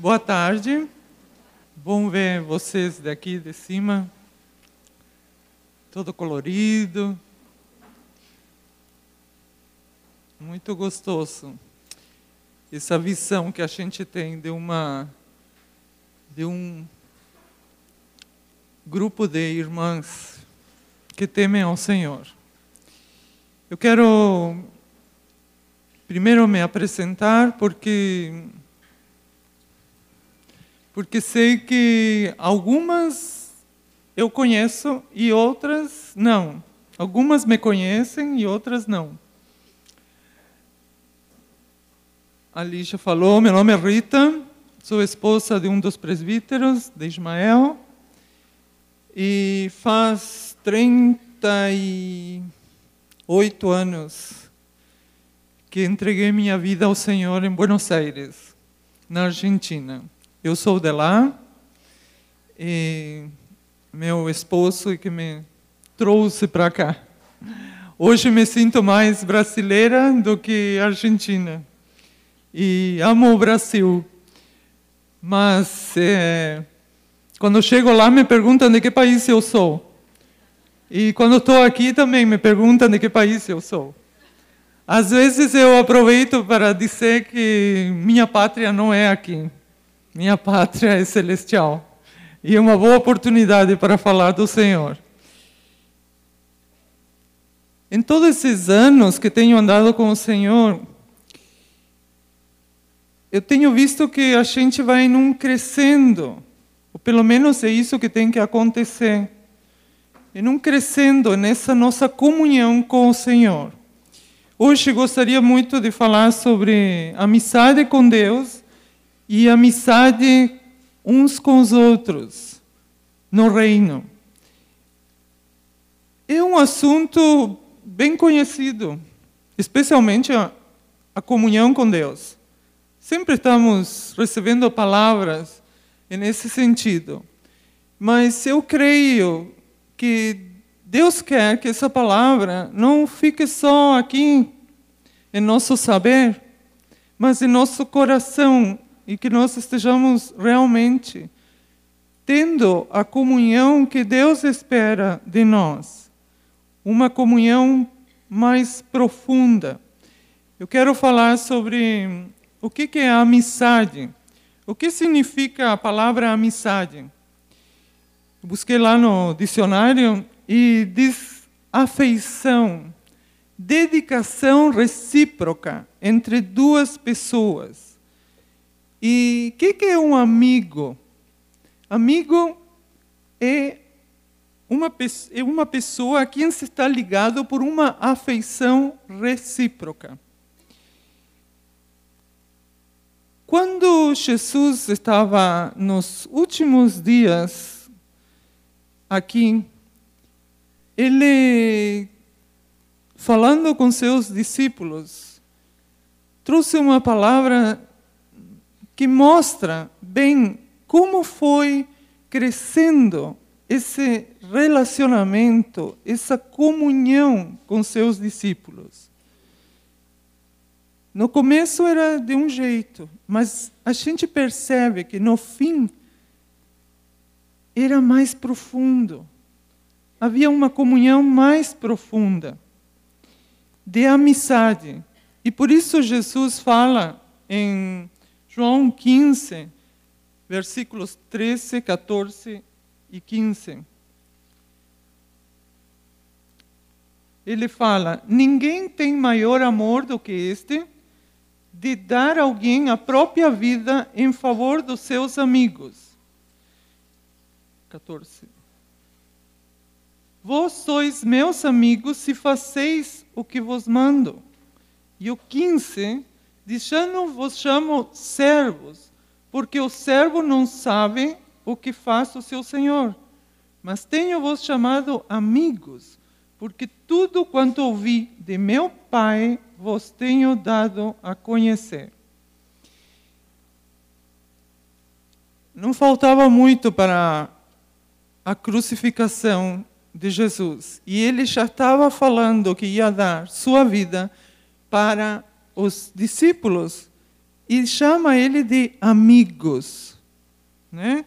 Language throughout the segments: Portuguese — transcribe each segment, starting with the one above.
Boa tarde. Bom ver vocês daqui de cima. Todo colorido. Muito gostoso. Essa visão que a gente tem de uma de um grupo de irmãs que temem ao Senhor. Eu quero primeiro me apresentar porque porque sei que algumas eu conheço e outras não. Algumas me conhecem e outras não. A Lígia falou, meu nome é Rita, sou esposa de um dos presbíteros de Ismael e faz 38 anos que entreguei minha vida ao Senhor em Buenos Aires, na Argentina. Eu sou de lá e meu esposo que me trouxe para cá. Hoje me sinto mais brasileira do que argentina e amo o Brasil. Mas é, quando chego lá me perguntam de que país eu sou. E quando estou aqui também me perguntam de que país eu sou. Às vezes eu aproveito para dizer que minha pátria não é aqui. Minha pátria é celestial. E uma boa oportunidade para falar do Senhor. Em todos esses anos que tenho andado com o Senhor, eu tenho visto que a gente vai num crescendo, ou pelo menos é isso que tem que acontecer, e num crescendo nessa nossa comunhão com o Senhor. Hoje gostaria muito de falar sobre amizade com Deus e amizade uns com os outros no reino. É um assunto bem conhecido, especialmente a, a comunhão com Deus. Sempre estamos recebendo palavras nesse sentido. Mas eu creio que Deus quer que essa palavra não fique só aqui em nosso saber, mas em nosso coração e que nós estejamos realmente tendo a comunhão que Deus espera de nós, uma comunhão mais profunda. Eu quero falar sobre o que é amizade. O que significa a palavra amizade? Busquei lá no dicionário e diz afeição, dedicação recíproca entre duas pessoas. E o que, que, é um amigo? Amigo é uma, é uma pessoa a quem se está ligado por uma afeição recíproca. Quando Jesus estava nos últimos dias aqui, ele, falando com seus discípulos, trouxe uma palavra que mostra bem como foi crescendo esse relacionamento, essa comunhão com seus discípulos. No começo era de um jeito, mas a gente percebe que no fim era mais profundo. Havia uma comunhão mais profunda de amizade. E por isso Jesus fala em João 15, versículos 13, 14 e 15. Ele fala: Ninguém tem maior amor do que este, de dar alguém a própria vida em favor dos seus amigos. 14. Vós sois meus amigos se faceis o que vos mando. E o 15 Diz: Já não vos chamo servos, porque o servo não sabe o que faz o seu senhor. Mas tenho-vos chamado amigos, porque tudo quanto ouvi de meu Pai vos tenho dado a conhecer. Não faltava muito para a crucificação de Jesus. E ele já estava falando que ia dar sua vida para os discípulos e chama ele de amigos. Né?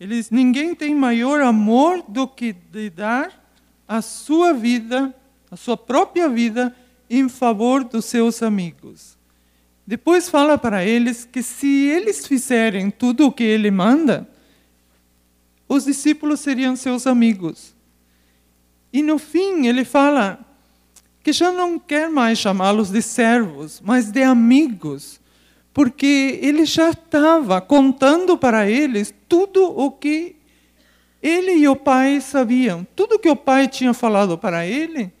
Eles, ninguém tem maior amor do que de dar a sua vida, a sua própria vida, em favor dos seus amigos. Depois fala para eles que se eles fizerem tudo o que ele manda, os discípulos seriam seus amigos. E no fim ele fala que já não quer mais chamá-los de servos, mas de amigos, porque ele já estava contando para eles tudo o que ele e o pai sabiam. Tudo que o pai tinha falado para ele,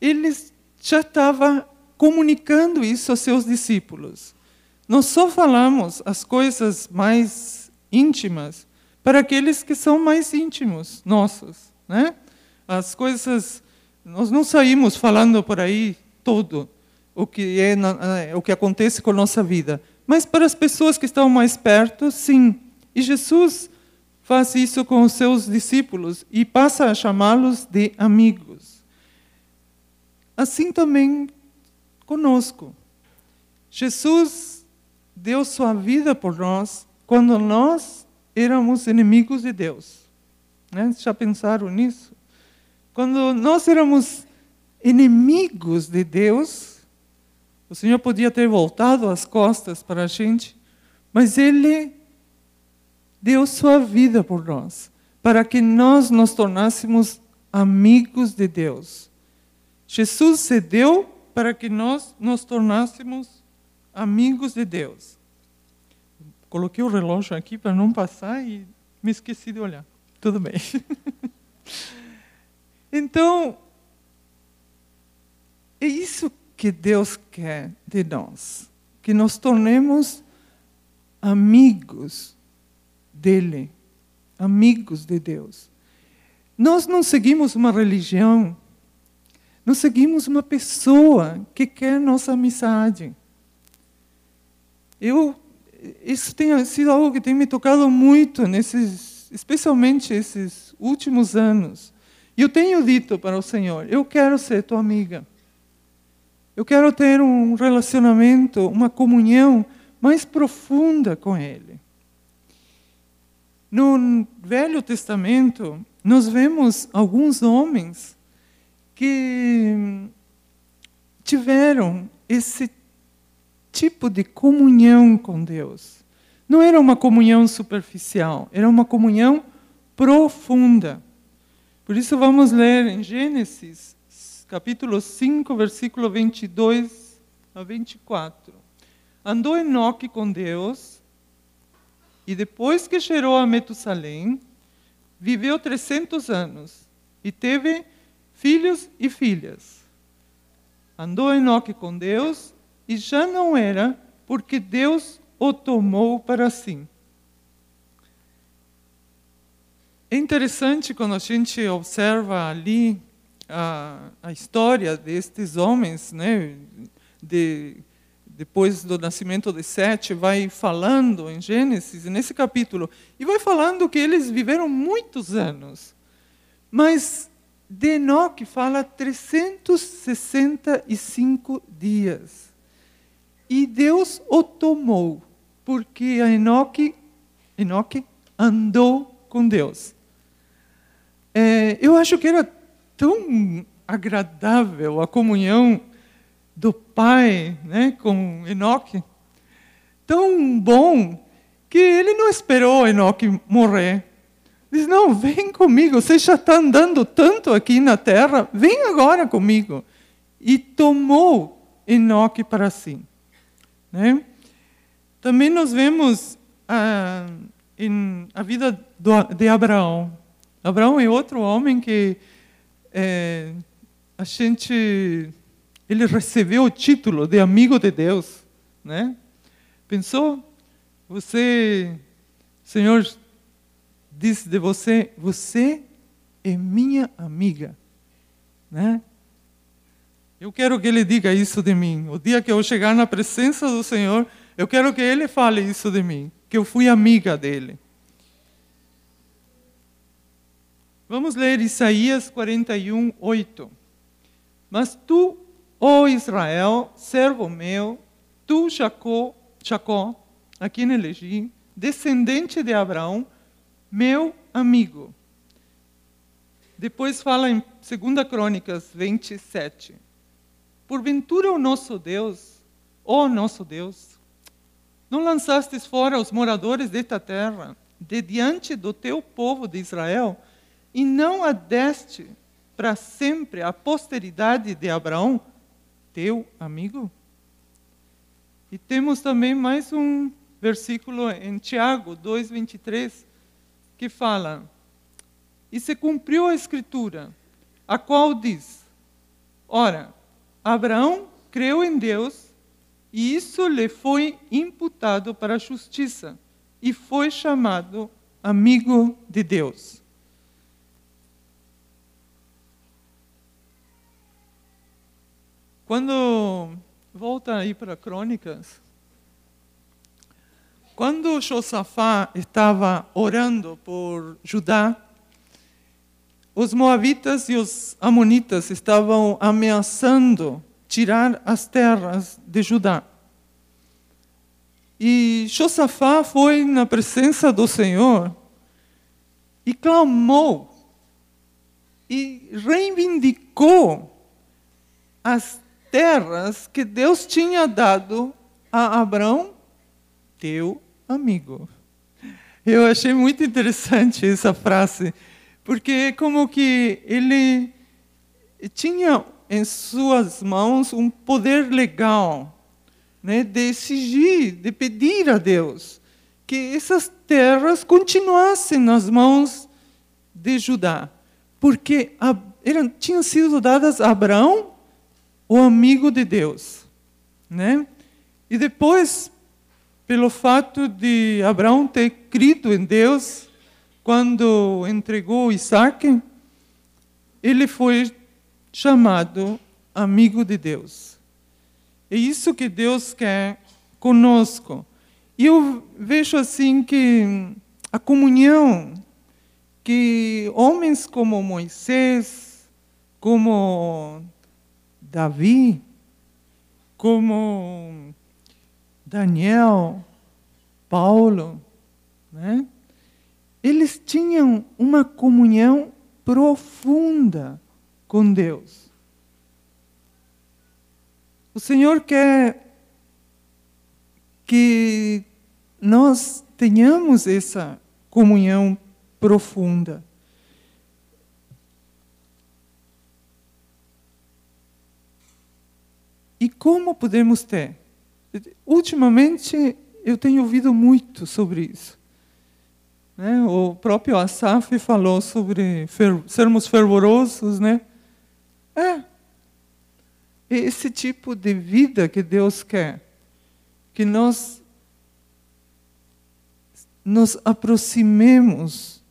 eles já estava comunicando isso aos seus discípulos. Nós só falamos as coisas mais íntimas para aqueles que são mais íntimos nossos, né? As coisas nós não saímos falando por aí todo o que é o que acontece com a nossa vida, mas para as pessoas que estão mais perto, sim. E Jesus faz isso com os seus discípulos e passa a chamá-los de amigos. Assim também conosco. Jesus deu sua vida por nós quando nós éramos inimigos de Deus. Né? Já pensaram nisso? Quando nós éramos inimigos de Deus, o Senhor podia ter voltado as costas para a gente, mas Ele deu sua vida por nós, para que nós nos tornássemos amigos de Deus. Jesus se deu para que nós nos tornássemos amigos de Deus. Coloquei o relógio aqui para não passar e me esqueci de olhar. Tudo bem. então, é isso que Deus quer de nós, que nos tornemos amigos dele, amigos de Deus. Nós não seguimos uma religião nós seguimos uma pessoa que quer nossa amizade. Eu, isso tem sido algo que tem me tocado muito, nesses, especialmente esses últimos anos. E eu tenho dito para o Senhor: eu quero ser tua amiga. Eu quero ter um relacionamento, uma comunhão mais profunda com Ele. No Velho Testamento, nós vemos alguns homens que tiveram esse tipo de comunhão com Deus. Não era uma comunhão superficial, era uma comunhão profunda. Por isso vamos ler em Gênesis, capítulo 5, versículo 22 a 24. Andou Enoque com Deus, e depois que cheirou a Metusalém, viveu 300 anos, e teve filhos e filhas. Andou Enoque com Deus e já não era, porque Deus o tomou para si. É interessante quando a gente observa ali a, a história destes homens, né? De, depois do nascimento de Sete, vai falando em Gênesis, nesse capítulo, e vai falando que eles viveram muitos anos. Mas de Enoque fala 365 dias. E Deus o tomou, porque a Enoque, Enoque andou com Deus. É, eu acho que era tão agradável a comunhão do pai né, com Enoque, tão bom, que ele não esperou Enoque morrer. Diz: Não, vem comigo, você já está andando tanto aqui na terra, vem agora comigo. E tomou Enoque para si. Né? Também nós vemos ah, em a vida do, de Abraão. Abraão é outro homem que é, a gente ele recebeu o título de amigo de Deus, né? Pensou? Você, Senhor, diz de você: Você é minha amiga. Né? Eu quero que ele diga isso de mim. O dia que eu chegar na presença do Senhor, eu quero que ele fale isso de mim, que eu fui amiga dele. Vamos ler Isaías 41, 8. Mas tu, ó Israel, servo meu, tu, Jacó, Jacó, a quem elegi, descendente de Abraão, meu amigo. Depois fala em 2 Crônicas 27. Porventura o nosso Deus, ó nosso Deus, não lançastes fora os moradores desta terra, de diante do teu povo de Israel, e não adeste para sempre a posteridade de Abraão, teu amigo? E temos também mais um versículo em Tiago 2:23 que fala: E se cumpriu a escritura, a qual diz: Ora, Abraão creu em Deus, e isso lhe foi imputado para a justiça, e foi chamado amigo de Deus. Quando volta aí para Crônicas, quando Josafá estava orando por Judá, os moabitas e os amonitas estavam ameaçando tirar as terras de Judá. E Josafá foi na presença do Senhor e clamou e reivindicou as terras que Deus tinha dado a Abraão, teu amigo. Eu achei muito interessante essa frase, porque como que ele tinha em suas mãos um poder legal, né, de exigir, de pedir a Deus que essas terras continuassem nas mãos de Judá, porque eram, tinham sido dadas a Abraão o amigo de Deus, né? E depois, pelo fato de Abraão ter crido em Deus, quando entregou Isaac, ele foi chamado amigo de Deus. É isso que Deus quer conosco. E eu vejo assim que a comunhão que homens como Moisés, como Davi, como Daniel, Paulo, né? eles tinham uma comunhão profunda com Deus. O Senhor quer que nós tenhamos essa comunhão profunda. E como podemos ter? Ultimamente, eu tenho ouvido muito sobre isso. Né? O próprio Asaf falou sobre fer sermos fervorosos, né? É. Esse tipo de vida que Deus quer. Que nós nos aproximemos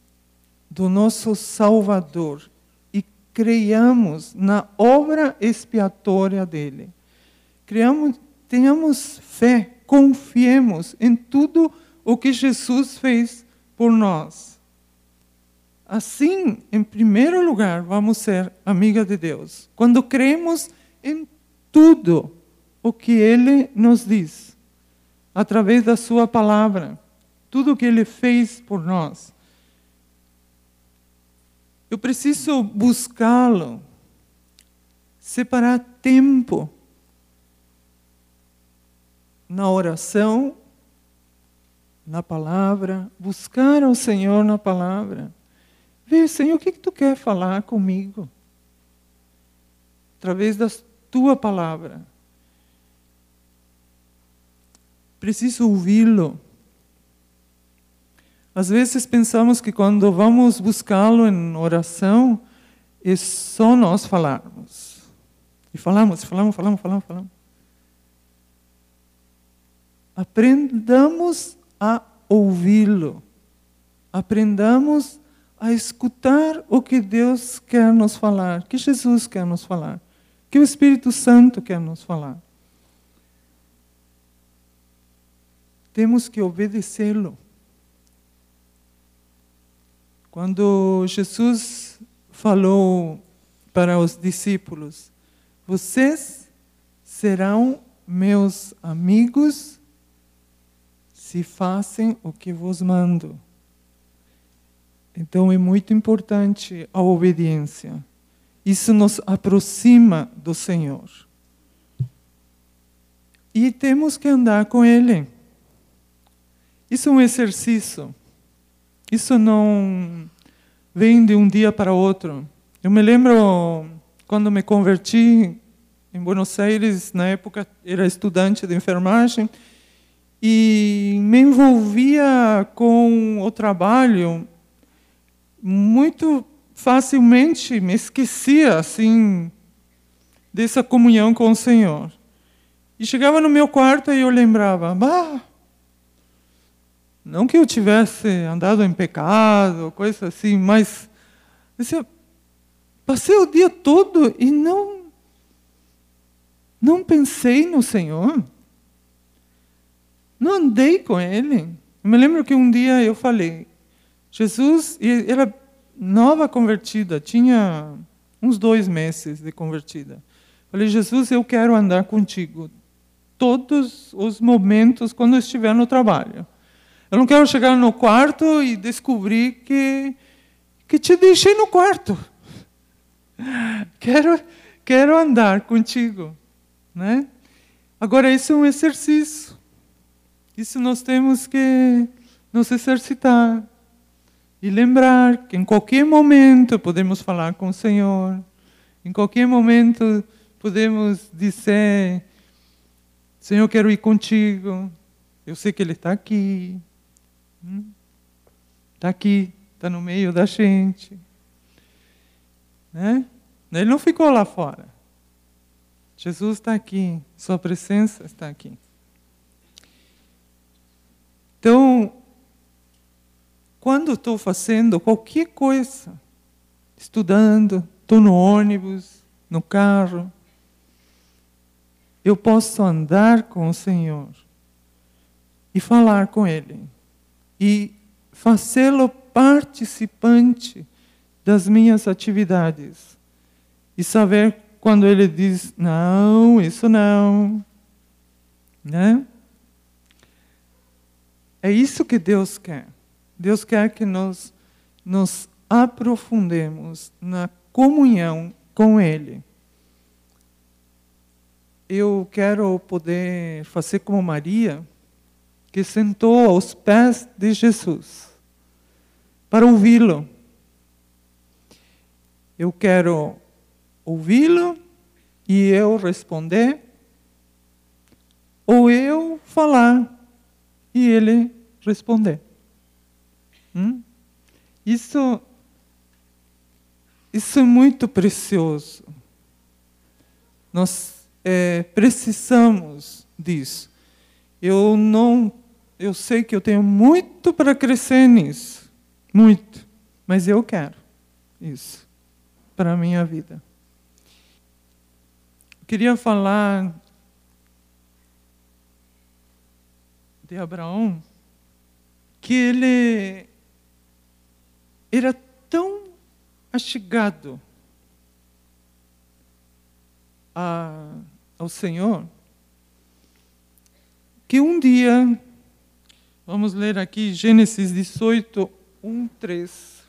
do nosso Salvador e creiamos na obra expiatória dele. Criamos, tenhamos fé, confiemos em tudo o que Jesus fez por nós. Assim, em primeiro lugar, vamos ser amiga de Deus. Quando cremos em tudo o que Ele nos diz, através da Sua palavra, tudo o que Ele fez por nós. Eu preciso buscá-lo, separar tempo na oração, na palavra, buscar ao Senhor na palavra. Ver, Senhor, o que, que tu quer falar comigo? Através da tua palavra. Preciso ouvi-lo. Às vezes pensamos que quando vamos buscá-lo em oração, é só nós falarmos. E falamos, falamos, falamos, falamos, falamos aprendamos a ouvi-lo. Aprendamos a escutar o que Deus quer nos falar, que Jesus quer nos falar, que o Espírito Santo quer nos falar. Temos que obedecê-lo. Quando Jesus falou para os discípulos: Vocês serão meus amigos se fazem o que vos mando. Então é muito importante a obediência. Isso nos aproxima do Senhor. E temos que andar com Ele. Isso é um exercício. Isso não vem de um dia para outro. Eu me lembro quando me converti em Buenos Aires, na época era estudante de enfermagem, e me envolvia com o trabalho muito facilmente, me esquecia assim dessa comunhão com o Senhor. E chegava no meu quarto e eu lembrava, bah, não que eu tivesse andado em pecado, coisa assim, mas assim, passei o dia todo e não não pensei no Senhor. Não andei com Ele. Eu me lembro que um dia eu falei, Jesus, era nova convertida, tinha uns dois meses de convertida. Falei, Jesus, eu quero andar contigo todos os momentos quando estiver no trabalho. Eu não quero chegar no quarto e descobrir que, que te deixei no quarto. Quero, quero andar contigo. Né? Agora, isso é um exercício. Isso nós temos que nos exercitar. E lembrar que em qualquer momento podemos falar com o Senhor. Em qualquer momento podemos dizer: Senhor, quero ir contigo. Eu sei que Ele está aqui. Está aqui, está no meio da gente. Né? Ele não ficou lá fora. Jesus está aqui, Sua presença está aqui. Então, quando estou fazendo qualquer coisa, estudando, estou no ônibus, no carro, eu posso andar com o Senhor e falar com Ele e fazê-lo participante das minhas atividades e saber quando ele diz não, isso não, né? É isso que Deus quer. Deus quer que nós nos aprofundemos na comunhão com Ele. Eu quero poder fazer como Maria, que sentou aos pés de Jesus para ouvi-lo. Eu quero ouvi-lo e eu responder, ou eu falar e ele responder. Hum? Isso, isso é muito precioso. Nós é, precisamos disso. Eu não eu sei que eu tenho muito para crescer nisso, muito, mas eu quero isso para a minha vida. Eu queria falar de Abraão, que ele era tão achegado a, ao Senhor, que um dia Vamos ler aqui Gênesis 18, 1, 3.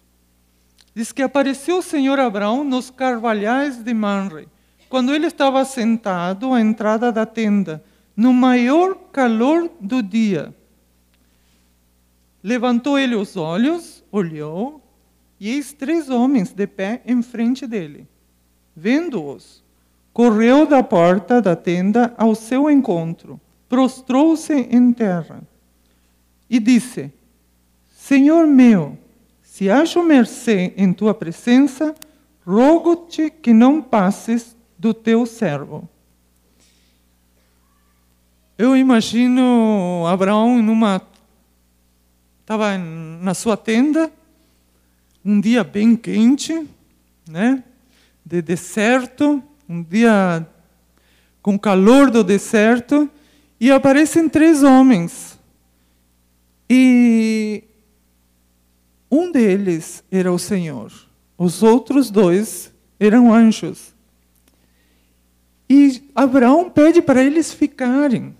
Diz que apareceu o Senhor Abraão nos carvalhais de Manre, quando ele estava sentado à entrada da tenda, no maior calor do dia. Levantou ele os olhos, olhou, e eis três homens de pé em frente dele. Vendo-os, correu da porta da tenda ao seu encontro, prostrou-se em terra e disse: Senhor meu, se acho mercê em tua presença, rogo-te que não passes do teu servo. Eu imagino Abraão numa estava na sua tenda, um dia bem quente, né? De deserto, um dia com calor do deserto, e aparecem três homens e um deles era o Senhor, os outros dois eram anjos. E Abraão pede para eles ficarem.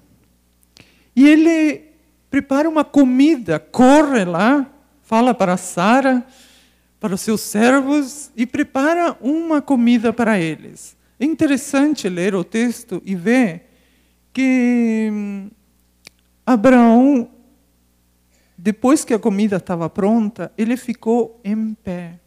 E ele prepara uma comida, corre lá, fala para Sara, para os seus servos e prepara uma comida para eles. É interessante ler o texto e ver que hum, Abraão, depois que a comida estava pronta, ele ficou em pé.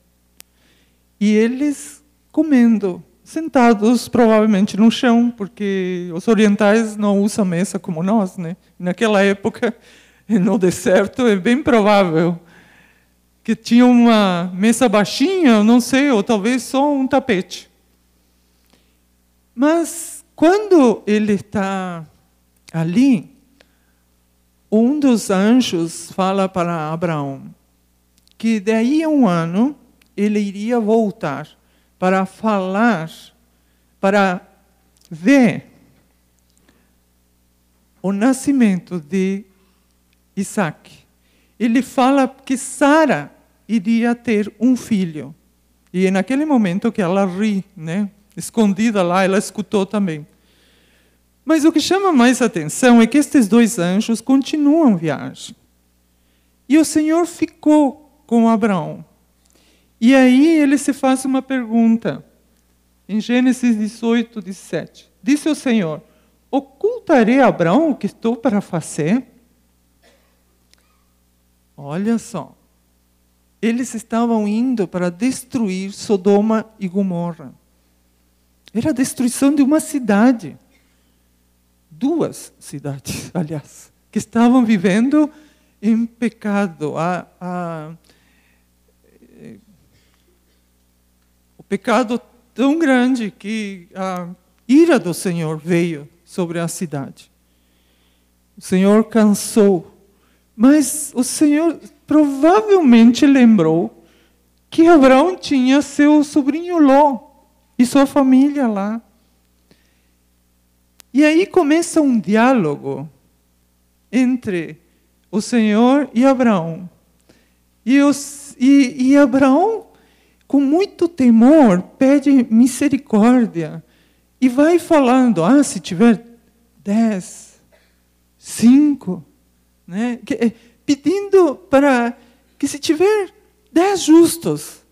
E eles comendo, sentados provavelmente no chão, porque os orientais não usam mesa como nós, né? Naquela época, no deserto, é bem provável que tinha uma mesa baixinha, não sei, ou talvez só um tapete. Mas quando ele está ali, um dos anjos fala para Abraão que daí a um ano ele iria voltar para falar, para ver o nascimento de Isaac. Ele fala que Sara iria ter um filho. E é naquele momento que ela ri, né? escondida lá, ela escutou também. Mas o que chama mais atenção é que estes dois anjos continuam viagem. E o Senhor ficou com Abraão. E aí ele se faz uma pergunta. Em Gênesis 18, 17. Disse o Senhor: Ocultarei a Abraão o que estou para fazer? Olha só. Eles estavam indo para destruir Sodoma e Gomorra. Era a destruição de uma cidade. Duas cidades, aliás, que estavam vivendo em pecado. A, a, pecado tão grande que a ira do Senhor veio sobre a cidade. O Senhor cansou, mas o Senhor provavelmente lembrou que Abraão tinha seu sobrinho Ló e sua família lá. E aí começa um diálogo entre o Senhor e Abraão. E, os, e, e Abraão com muito temor, pede misericórdia e vai falando: ah, se tiver dez, cinco, né? Eh, pedindo para que se tiver dez justos,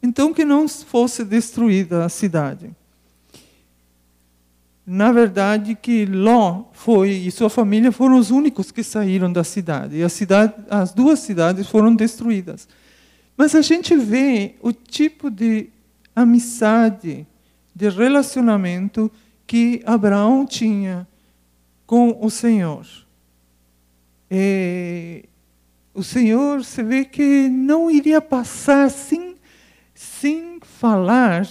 então que não fosse destruída a cidade. Na verdade, que Ló foi e sua família foram os únicos que saíram da cidade. E cidade, as duas cidades foram destruídas. Mas a gente vê o tipo de amizade, de relacionamento que Abraão tinha com o Senhor. E o Senhor se vê que não iria passar sem, sem falar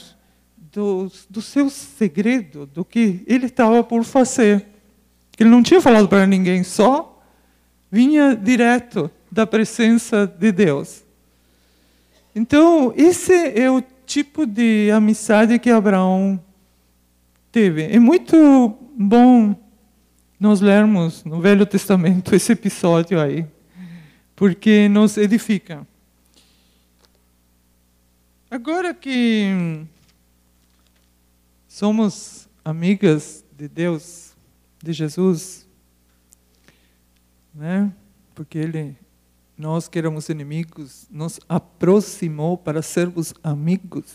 do, do seu segredo, do que ele estava por fazer. Ele não tinha falado para ninguém, só vinha direto da presença de Deus. Então, esse é o tipo de amizade que Abraão teve. É muito bom nós lermos no Velho Testamento esse episódio aí, porque nos edifica. Agora que somos amigas de Deus, de Jesus, né? Porque Ele nós que éramos inimigos, nos aproximou para sermos amigos.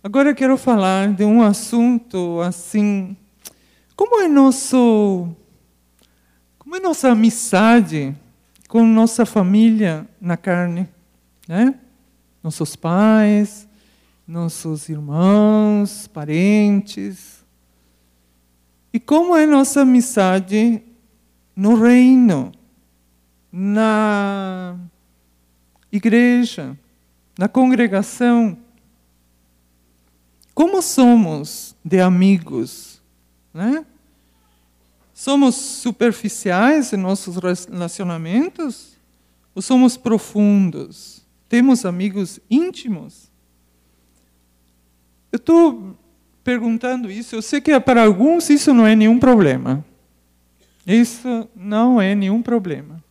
Agora quero falar de um assunto assim, como é nosso como é nossa amizade com nossa família na carne, né? Nossos pais, nossos irmãos, parentes. E como é nossa amizade no reino? Na igreja, na congregação. Como somos de amigos? Né? Somos superficiais em nossos relacionamentos? Ou somos profundos? Temos amigos íntimos? Eu estou perguntando isso, eu sei que para alguns isso não é nenhum problema. Isso não é nenhum problema.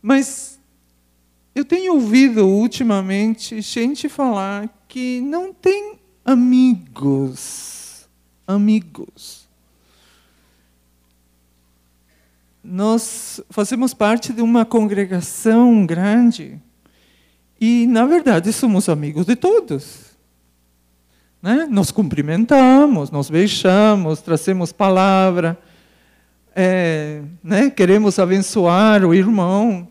Mas eu tenho ouvido ultimamente gente falar que não tem amigos. Amigos. nós fazemos parte de uma congregação grande e, na verdade, somos amigos de todos. Né? Nos cumprimentamos, nos beijamos, trazemos palavra, é, né? queremos abençoar o irmão.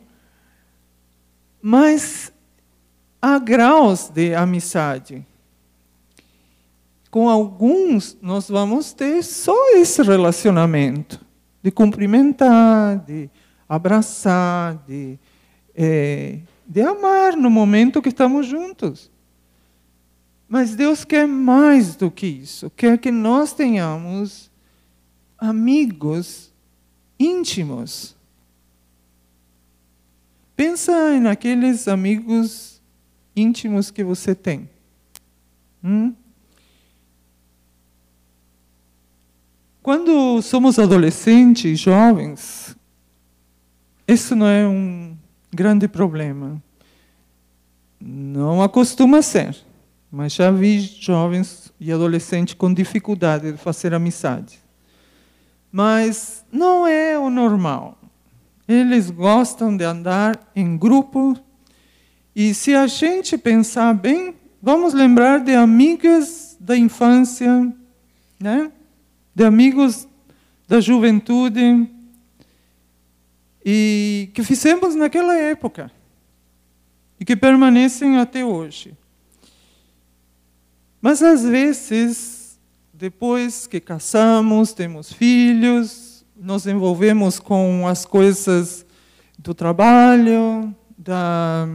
Mas há graus de amizade. Com alguns, nós vamos ter só esse relacionamento de cumprimentar, de abraçar, de, é, de amar no momento que estamos juntos. Mas Deus quer mais do que isso, quer que nós tenhamos amigos íntimos. Pensa naqueles amigos íntimos que você tem. Hum? Quando somos adolescentes, jovens, isso não é um grande problema. Não acostuma ser, mas já vi jovens e adolescentes com dificuldade de fazer amizade. Mas não é o normal. Eles gostam de andar em grupo. E se a gente pensar bem, vamos lembrar de amigas da infância, né? de amigos da juventude e que fizemos naquela época e que permanecem até hoje. Mas às vezes, depois que casamos, temos filhos, nos envolvemos com as coisas do trabalho, da,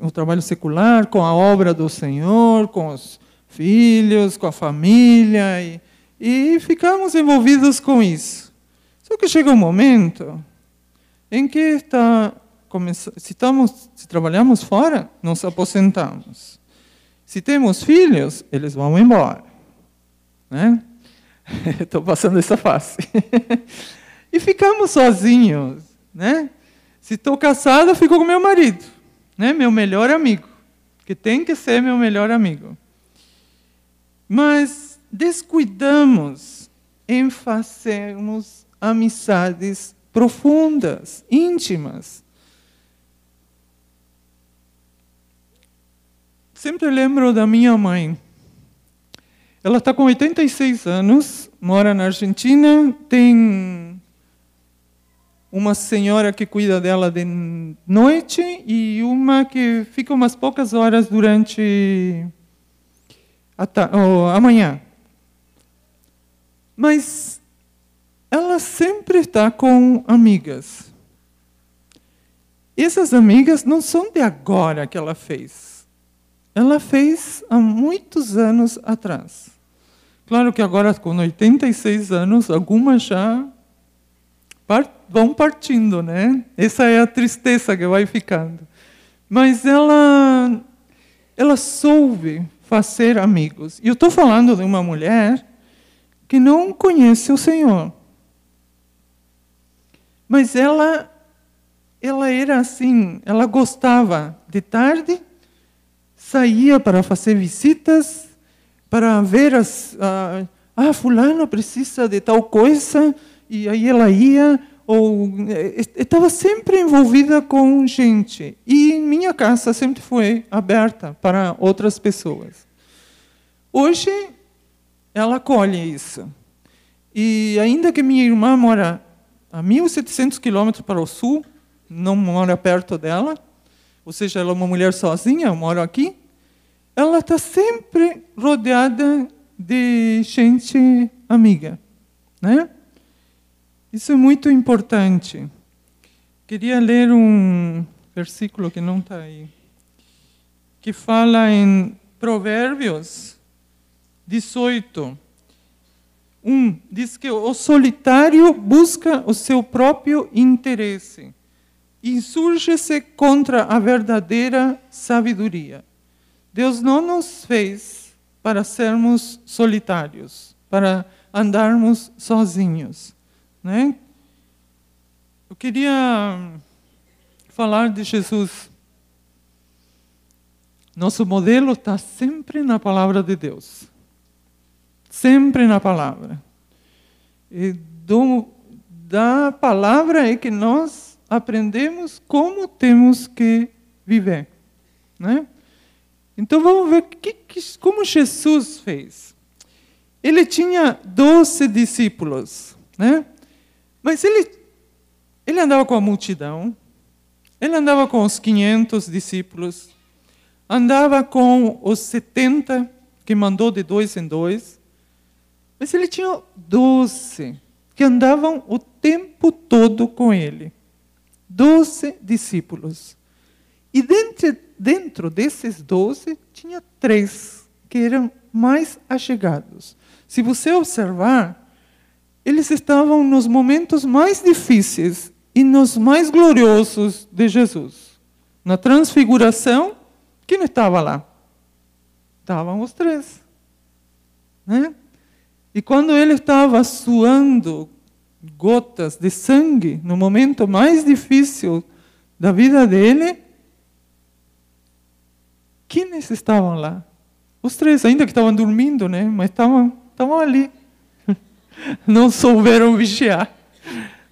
o trabalho secular, com a obra do Senhor, com os filhos, com a família. E, e ficamos envolvidos com isso. Só que chega um momento em que está, se, estamos, se trabalhamos fora, nos aposentamos. Se temos filhos, eles vão embora. Né? Estou passando essa fase. e ficamos sozinhos. Né? Se estou casada, fico com meu marido, né? meu melhor amigo, que tem que ser meu melhor amigo. Mas descuidamos em fazermos amizades profundas, íntimas. Sempre lembro da minha mãe. Ela está com 86 anos, mora na Argentina, tem uma senhora que cuida dela de noite e uma que fica umas poucas horas durante a, manhã. Mas ela sempre está com amigas. Essas amigas não são de agora que ela fez. Ela fez há muitos anos atrás. Claro que agora, com 86 anos, algumas já vão partindo, né? Essa é a tristeza que vai ficando. Mas ela, ela soube fazer amigos. E eu estou falando de uma mulher que não conhece o Senhor. Mas ela ela era assim, ela gostava de tarde, saía para fazer visitas, para ver as ah, ah fulano precisa de tal coisa e aí ela ia ou eh, estava sempre envolvida com gente e minha casa sempre foi aberta para outras pessoas. Hoje ela colhe isso. E ainda que minha irmã mora a 1.700 quilômetros para o sul, não mora perto dela, ou seja, ela é uma mulher sozinha, eu moro aqui, ela está sempre rodeada de gente amiga, né? Isso é muito importante. Queria ler um versículo que não está aí, que fala em Provérbios 18. Um, diz que o solitário busca o seu próprio interesse, insurge-se contra a verdadeira sabedoria. Deus não nos fez para sermos solitários, para andarmos sozinhos. Né? Eu queria falar de Jesus. Nosso modelo está sempre na palavra de Deus sempre na palavra. E do, da palavra é que nós aprendemos como temos que viver. Né? Então vamos ver que, que, como Jesus fez. Ele tinha doze discípulos, né? mas ele, ele andava com a multidão, ele andava com os 500 discípulos, andava com os 70 que mandou de dois em dois, mas ele tinha doze que andavam o tempo todo com ele. Doze discípulos. E dentro, dentro desses doze, tinha três que eram mais achegados. Se você observar, eles estavam nos momentos mais difíceis e nos mais gloriosos de Jesus. Na transfiguração, quem estava lá? Estavam os três. Né? E quando ele estava suando gotas de sangue no momento mais difícil da vida dele, quem estavam lá? Os três, ainda que estavam dormindo, né? Mas estavam, estavam ali. Não souberam vigiar.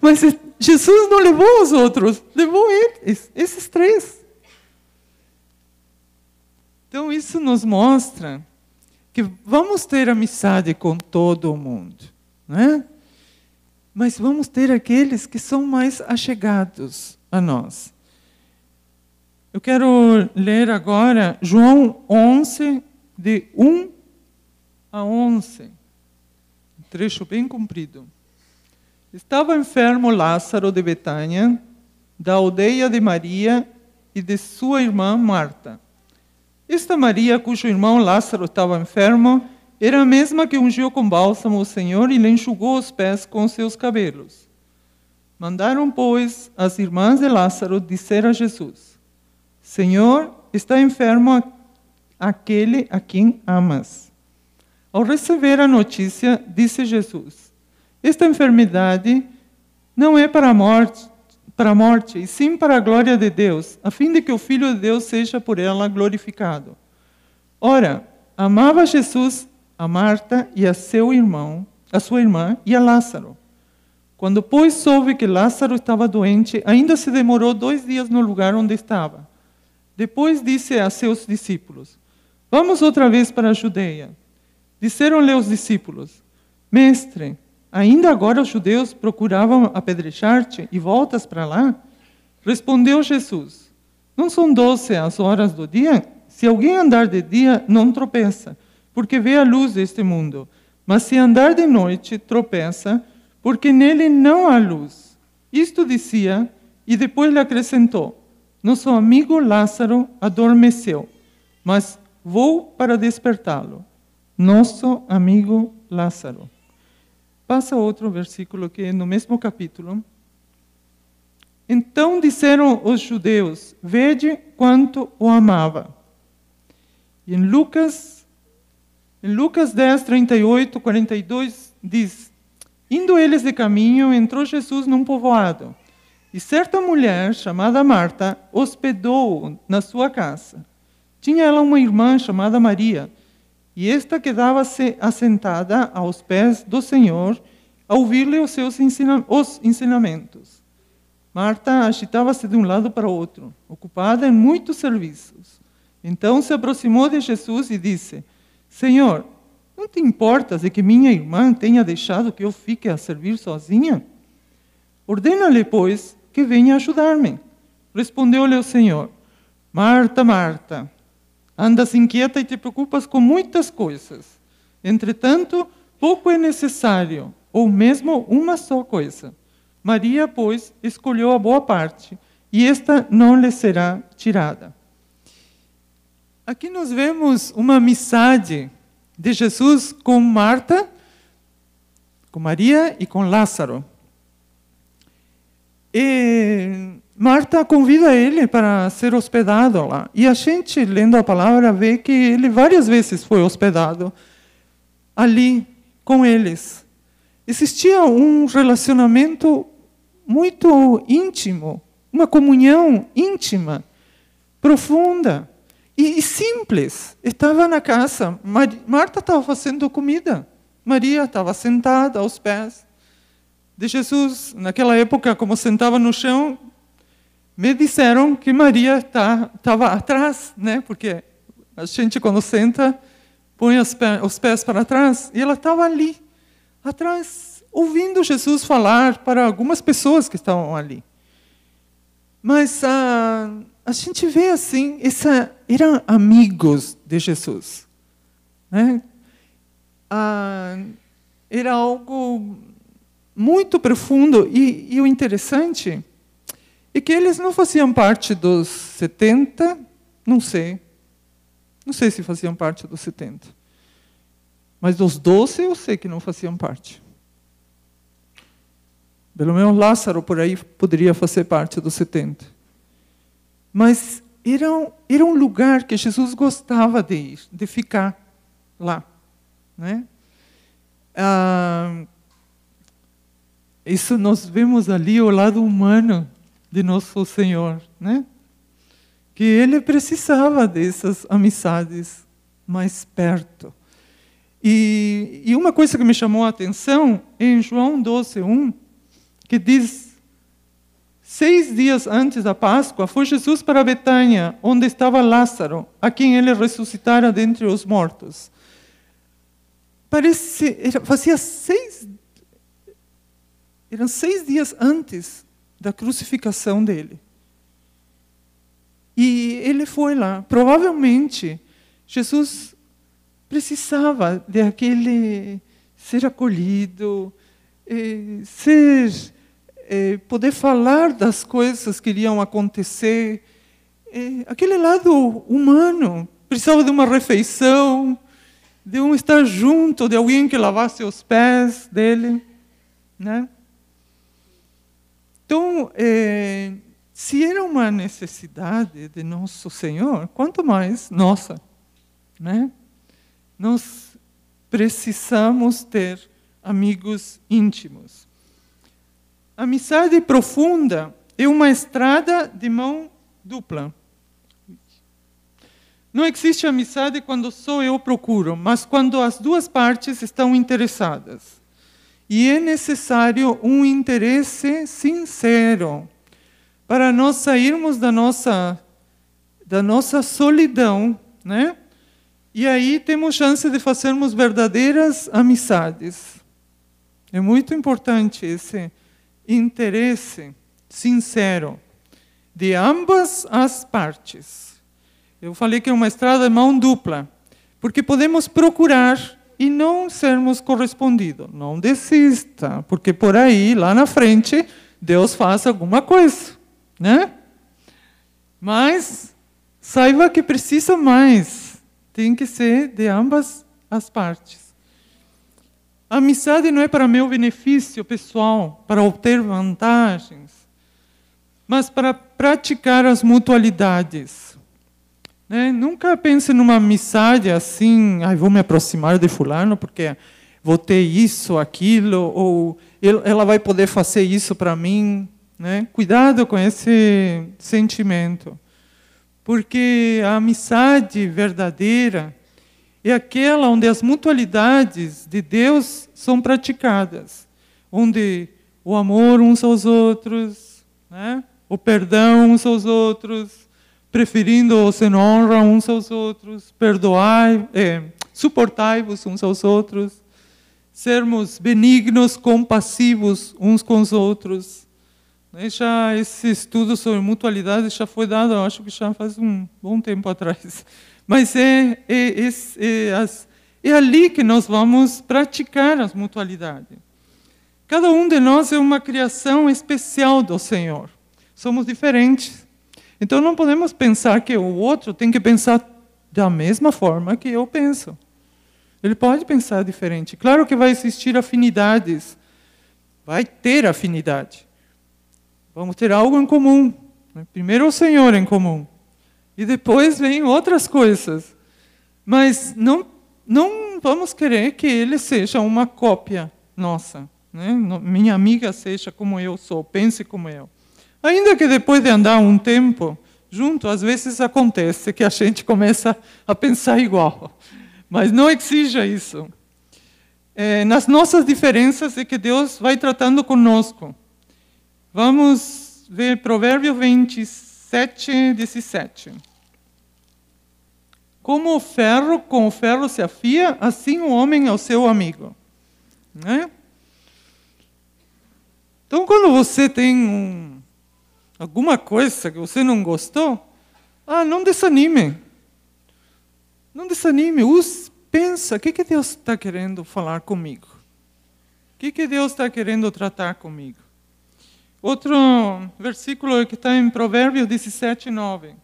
Mas Jesus não levou os outros, levou eles, esses três. Então isso nos mostra que vamos ter amizade com todo mundo, né? Mas vamos ter aqueles que são mais achegados a nós. Eu quero ler agora João 11, de 1 a 11. Um trecho bem comprido. Estava enfermo Lázaro de Betânia, da aldeia de Maria e de sua irmã Marta. Esta Maria, cujo irmão Lázaro estava enfermo, era a mesma que ungiu com bálsamo o Senhor e lhe enxugou os pés com seus cabelos. Mandaram, pois, as irmãs de Lázaro dizer a Jesus: Senhor, está enfermo aquele a quem amas. Ao receber a notícia, disse Jesus: Esta enfermidade não é para a morte, para a morte, e sim para a glória de Deus, a fim de que o Filho de Deus seja por ela glorificado. Ora, amava Jesus a Marta e a seu irmão, a sua irmã e a Lázaro. Quando, pois, soube que Lázaro estava doente, ainda se demorou dois dias no lugar onde estava. Depois disse a seus discípulos: Vamos outra vez para a Judeia. Disseram-lhe os discípulos: Mestre, Ainda agora os judeus procuravam apedrejar-te e voltas para lá? Respondeu Jesus: Não são doze as horas do dia? Se alguém andar de dia, não tropeça, porque vê a luz deste mundo. Mas se andar de noite, tropeça, porque nele não há luz. Isto dizia, e depois lhe acrescentou: Nosso amigo Lázaro adormeceu, mas vou para despertá-lo. Nosso amigo Lázaro. Passa outro versículo que é no mesmo capítulo. Então disseram os judeus: Vede quanto o amava. E em Lucas, em Lucas 10, 38, 42, diz: Indo eles de caminho, entrou Jesus num povoado. E certa mulher, chamada Marta, hospedou-o na sua casa. Tinha ela uma irmã chamada Maria e esta quedava-se assentada aos pés do Senhor, a ouvir-lhe os seus ensina os ensinamentos. Marta agitava-se de um lado para o outro, ocupada em muitos serviços. Então se aproximou de Jesus e disse: Senhor, não te importas de que minha irmã tenha deixado que eu fique a servir sozinha? Ordena-lhe, pois, que venha ajudar-me. Respondeu-lhe o Senhor: Marta, Marta, Andas inquieta e te preocupas com muitas coisas. Entretanto, pouco é necessário, ou mesmo uma só coisa. Maria, pois, escolheu a boa parte, e esta não lhe será tirada. Aqui nós vemos uma amizade de Jesus com Marta, com Maria e com Lázaro. E Marta convida ele para ser hospedado lá. E a gente, lendo a palavra, vê que ele várias vezes foi hospedado ali com eles. Existia um relacionamento muito íntimo, uma comunhão íntima, profunda e, simples. Estava na casa, Marta estava fazendo comida, Maria estava sentada aos pés de Jesus, naquela época, como sentava no chão, me disseram que Maria estava tá, atrás, né? Porque a gente quando senta põe os pés, os pés para trás e ela estava ali, atrás, ouvindo Jesus falar para algumas pessoas que estavam ali. Mas a, a gente vê assim, essa, eram amigos de Jesus. Né? Ah, era algo muito profundo. E, e, o interessante é que eles não faziam parte dos 70, não sei. Não sei se faziam parte dos 70. Mas dos 12 eu sei que não faziam parte. Pelo menos Lázaro por aí poderia fazer parte dos 70. Mas era um, era um lugar que Jesus gostava de ir, de ficar lá. Né? Ah, isso nós vemos ali o lado humano de nosso Senhor, né? Que ele precisava dessas amizades mais perto. E, e uma coisa que me chamou a atenção em João 12, 1, que diz: Seis dias antes da Páscoa, foi Jesus para Betânia, onde estava Lázaro, a quem ele ressuscitara dentre os mortos. Parece, fazia seis, eram seis dias antes da crucificação dele. E ele foi lá. Provavelmente, Jesus precisava de aquele ser acolhido, eh, ser, eh, poder falar das coisas que iriam acontecer. Eh, aquele lado humano. Precisava de uma refeição, de um estar junto, de alguém que lavasse os pés dele, né? Então, é, se era uma necessidade de nosso Senhor, quanto mais nossa, né? Nós precisamos ter amigos íntimos. Amizade profunda é uma estrada de mão dupla. Não existe amizade quando só eu procuro, mas quando as duas partes estão interessadas. E é necessário um interesse sincero para nós sairmos da nossa da nossa solidão, né? E aí temos chance de fazermos verdadeiras amizades. É muito importante esse interesse sincero de ambas as partes. Eu falei que é uma estrada de mão dupla, porque podemos procurar e não sermos correspondidos. Não desista, porque por aí, lá na frente, Deus faz alguma coisa, né? Mas saiba que precisa mais. Tem que ser de ambas as partes. A amizade não é para meu benefício pessoal, para obter vantagens, mas para praticar as mutualidades né? Nunca pense numa amizade assim, ah, vou me aproximar de fulano porque vou ter isso, aquilo, ou ela vai poder fazer isso para mim. Né? Cuidado com esse sentimento, porque a amizade verdadeira é aquela onde as mutualidades de Deus são praticadas, onde o amor uns aos outros, né? o perdão uns aos outros, preferindo-os em honra uns aos outros, perdoai, é, suportai-vos uns aos outros, sermos benignos, compassivos uns com os outros. Né, já esse estudo sobre mutualidade já foi dado, eu acho que já faz um bom tempo atrás. Mas é, é, é, é, é ali que nós vamos praticar as mutualidades. Cada um de nós é uma criação especial do Senhor. Somos diferentes. Então não podemos pensar que o outro tem que pensar da mesma forma que eu penso. Ele pode pensar diferente. Claro que vai existir afinidades. Vai ter afinidade. Vamos ter algo em comum. Né? Primeiro o Senhor em comum. E depois vem outras coisas. Mas não, não vamos querer que ele seja uma cópia nossa. Né? Minha amiga seja como eu sou, pense como eu. Ainda que depois de andar um tempo junto, às vezes acontece que a gente começa a pensar igual. Mas não exija isso. é, nas nossas diferenças é que Deus vai tratando conosco. Vamos ver Provérbio 27, 17. Como o ferro com o ferro se afia, assim o homem ao seu amigo. Né? Então, quando você tem um, alguma coisa que você não gostou, ah, não desanime. Não desanime. Use, pensa, o que, que Deus está querendo falar comigo? O que, que Deus está querendo tratar comigo? Outro versículo que está em Provérbios 17, 9.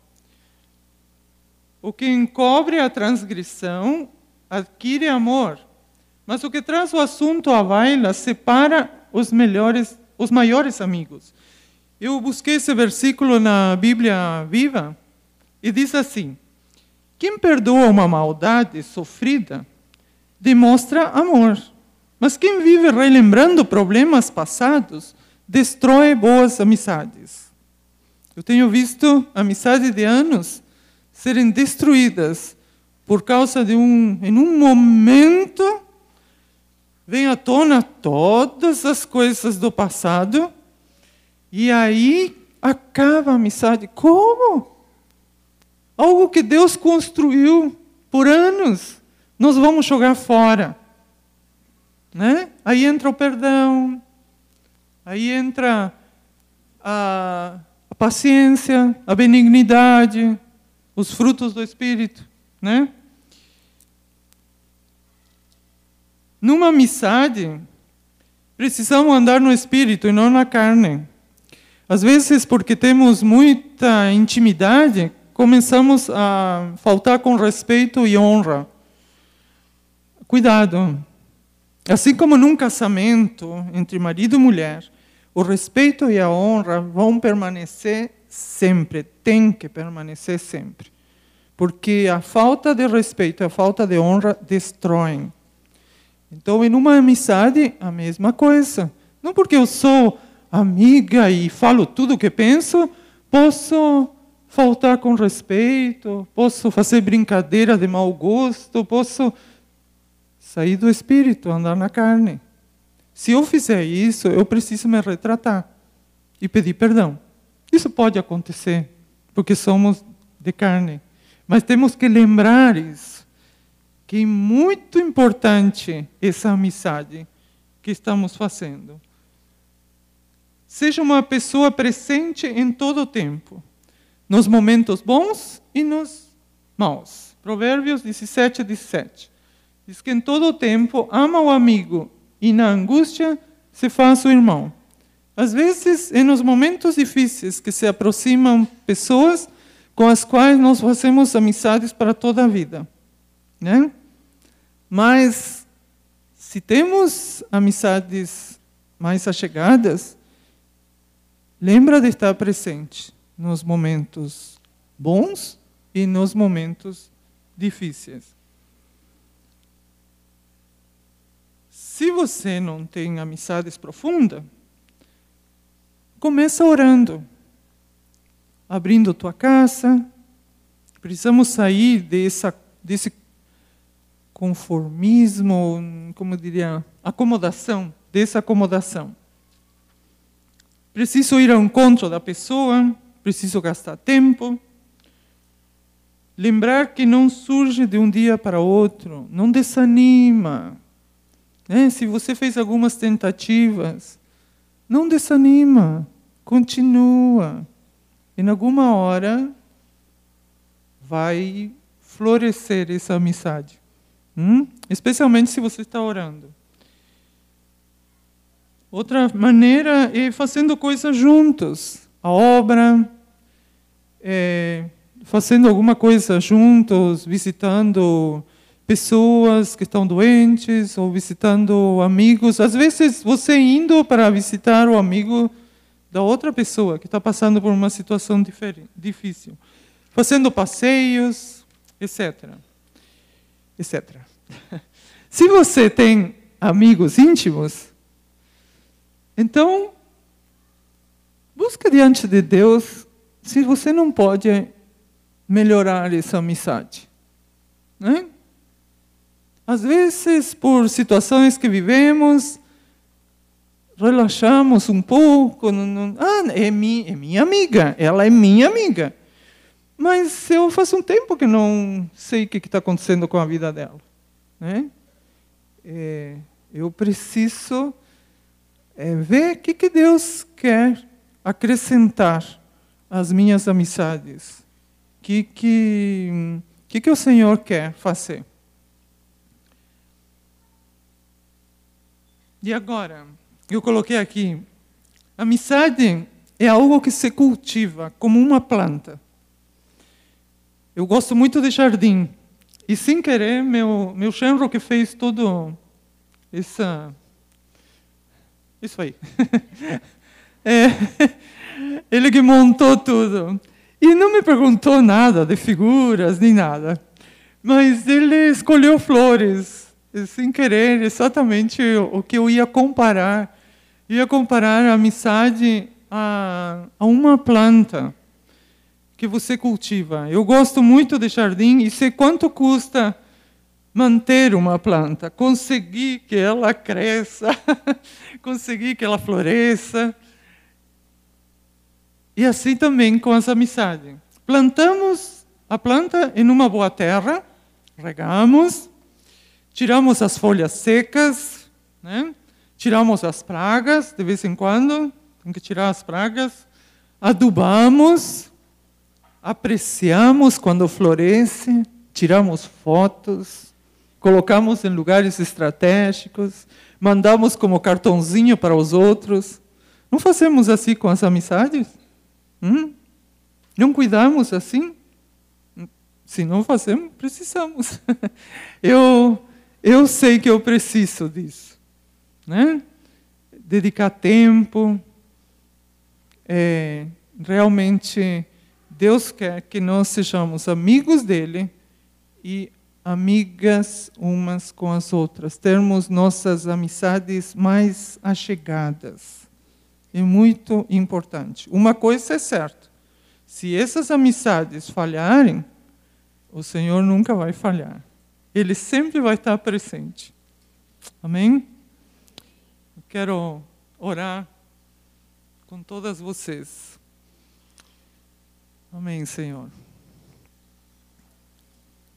O que encobre a transgressão adquire amor, mas o que traz o assunto à baila separa os melhores, os maiores amigos. Eu busquei esse versículo na Bíblia Viva e diz assim: Quem perdoa uma maldade sofrida demonstra amor, mas quem vive relembrando problemas passados destrói boas amizades. Eu tenho visto amizades de anos serem destruídas por causa de um, em um momento, vem à tona todas as coisas do passado e aí acaba a amizade. Como? Algo que Deus construiu por anos, nós vamos jogar fora. Né? Aí entra o perdão, aí entra a, a paciência, a benignidade, os frutos do Espírito, né? Numa amizade, precisamos andar no Espírito e não na carne. Às vezes, porque temos muita intimidade, começamos a faltar com respeito e honra. Cuidado. Assim como num casamento entre marido e mulher, o respeito e a honra vão permanecer sempre, tem que permanecer sempre. Porque a falta de respeito e a falta de honra destroem. Então, em uma amizade, a mesma coisa. Não porque eu sou amiga e falo tudo o que penso, posso faltar com respeito, posso fazer brincadeira de mau gosto, posso sair do espírito, andar na carne. Se eu fizer isso, eu preciso me retratar e pedir perdão. Isso pode acontecer, porque somos de carne. Mas temos que lembrar isso, que é muito importante essa amizade que estamos fazendo. Seja uma pessoa presente em todo o tempo, nos momentos bons e nos maus. Provérbios 17, 17. Diz que em todo o tempo ama o amigo e na angústia se faz o irmão. Às vezes, é nos momentos difíceis que se aproximam pessoas com as quais nós fazemos amizades para toda a vida. Né? Mas, se temos amizades mais achegadas, lembra de estar presente nos momentos bons e nos momentos difíceis. Se você não tem amizades profundas, Começa orando, abrindo tua casa. Precisamos sair dessa, desse conformismo, como diria, acomodação, dessa acomodação. Preciso ir ao encontro da pessoa, preciso gastar tempo. Lembrar que não surge de um dia para outro, não desanima. Né? Se você fez algumas tentativas, não desanima, continua. Em alguma hora vai florescer essa amizade. Hum? Especialmente se você está orando. Outra maneira é fazendo coisas juntos. A obra, é, fazendo alguma coisa juntos, visitando pessoas que estão doentes ou visitando amigos. Às vezes, você indo para visitar o amigo da outra pessoa que está passando por uma situação difícil, fazendo passeios, etc. etc. Se você tem amigos íntimos, então busca diante de Deus se você não pode melhorar essa amizade. Né? às vezes, por situações que vivemos, relaxamos um pouco. Não, não, ah, é, mi, é minha amiga, ela é minha amiga. Mas eu faço um tempo que não sei o que está acontecendo com a vida dela. Né? É, eu preciso é, ver o que, que Deus quer acrescentar às minhas amizades. O que, que, que, que o Senhor quer fazer? E agora, eu coloquei aqui, amizade é algo que se cultiva como uma planta. Eu gosto muito de jardim. E sem querer, meu, meu genro que fez tudo essa, isso aí. é, ele que montou tudo. E não me perguntou nada de figuras nem nada. Mas ele escolheu flores, sem querer, exatamente o que eu ia comparar. Eu ia comparar a amizade a, a uma planta que você cultiva. Eu gosto muito de jardim e sei quanto custa manter uma planta, conseguir que ela cresça, conseguir que ela floresça. E assim também com as amizades. Plantamos a planta em uma boa terra, regamos, tiramos as folhas secas, né? tiramos as pragas de vez em quando, tem que tirar as pragas, adubamos, apreciamos quando floresce, tiramos fotos, colocamos em lugares estratégicos, mandamos como cartãozinho para os outros. Não fazemos assim com as amizades? Hum? Não cuidamos assim? Se não fazemos, precisamos. eu, eu sei que eu preciso disso. Né? Dedicar tempo. É, realmente Deus quer que nós sejamos amigos dele e amigas umas com as outras, termos nossas amizades mais achegadas. É muito importante. Uma coisa é certa: se essas amizades falharem, o Senhor nunca vai falhar. Ele sempre vai estar presente. Amém? Eu quero orar com todas vocês. Amém, Senhor.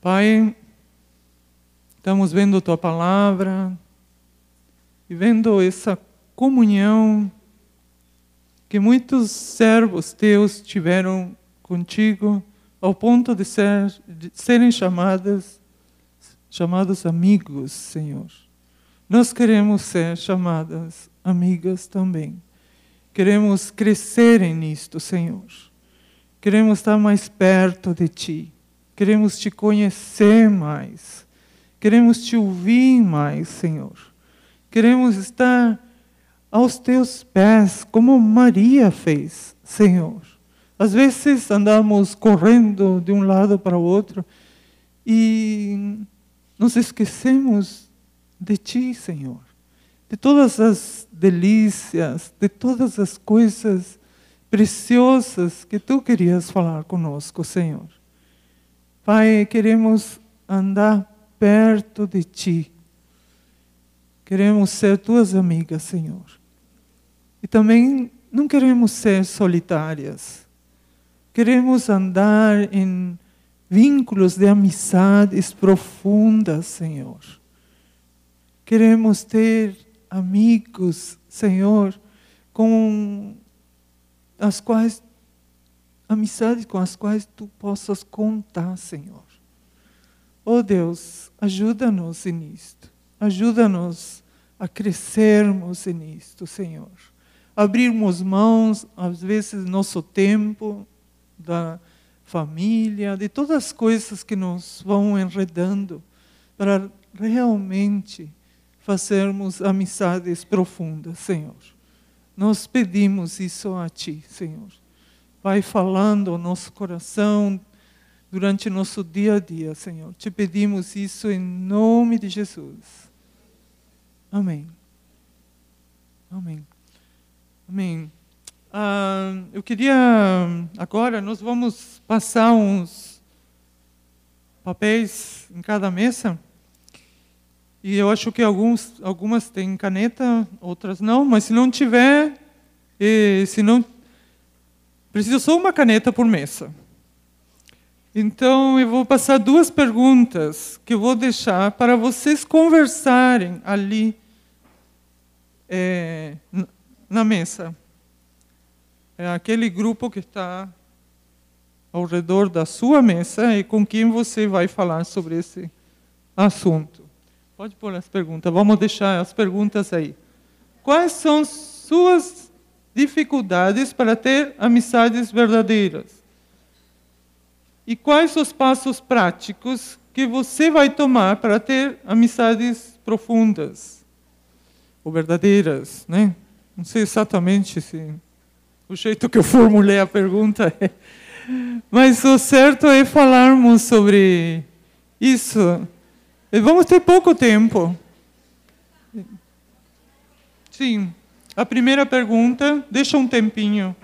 Pai, estamos vendo Tua palavra e vendo essa comunhão que muitos servos Teus tiveram contigo ao ponto de, ser, de serem chamadas, chamados amigos, Senhor. Nós queremos ser chamadas amigas também. Queremos crescer nisto, Senhor. Queremos estar mais perto de Ti. Queremos Te conhecer mais. Queremos Te ouvir mais, Senhor. Queremos estar aos Teus pés, como Maria fez, Senhor. Às vezes andamos correndo de um lado para o outro e nos esquecemos de Ti, Senhor. De todas as delícias, de todas as coisas preciosas que tu querias falar conosco, Senhor. Pai, queremos andar perto de ti. Queremos ser tuas amigas, Senhor. E também não queremos ser solitárias. Queremos andar em vínculos de amizades profundas, Senhor. Queremos ter amigos, Senhor, com as quais amizades com as quais tu possas contar, Senhor. Oh Deus, ajuda-nos nisto. Ajuda-nos a crescermos nisto, Senhor. Abrirmos mãos, às vezes, nosso tempo, da família, de todas as coisas que nos vão enredando, para realmente fazermos amizades profundas, Senhor. Nós pedimos isso a Ti, Senhor. Vai falando ao nosso coração durante nosso dia a dia, Senhor. Te pedimos isso em nome de Jesus. Amém. Amém. Amém. Ah, eu queria agora nós vamos passar uns papéis em cada mesa E eu acho que alguns, algumas têm caneta, outras não, mas se não tiver, e se não precisa só uma caneta por mesa. Então eu vou passar duas perguntas que eu vou deixar para vocês conversarem ali é, na mesa. É aquele grupo que está ao redor da sua mesa e com quem você vai falar sobre esse assunto. Pode pôr as perguntas, vamos deixar as perguntas aí. Quais são suas dificuldades para ter amizades verdadeiras? E quais os passos práticos que você vai tomar para ter amizades profundas ou verdadeiras, né? Não sei exatamente se o jeito que eu formulei a pergunta é, mas o certo é falarmos sobre isso Vamos ter pouco tempo. Sim. A primeira pergunta, deixa um tempinho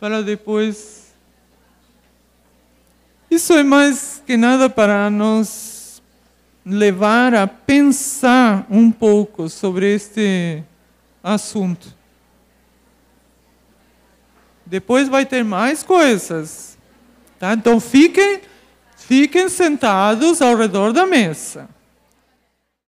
para depois. Isso é mais que nada para nos levar a pensar um pouco sobre este assunto. Depois vai ter mais coisas. Tá? Então fiquem Fiquem sentados ao redor da mesa.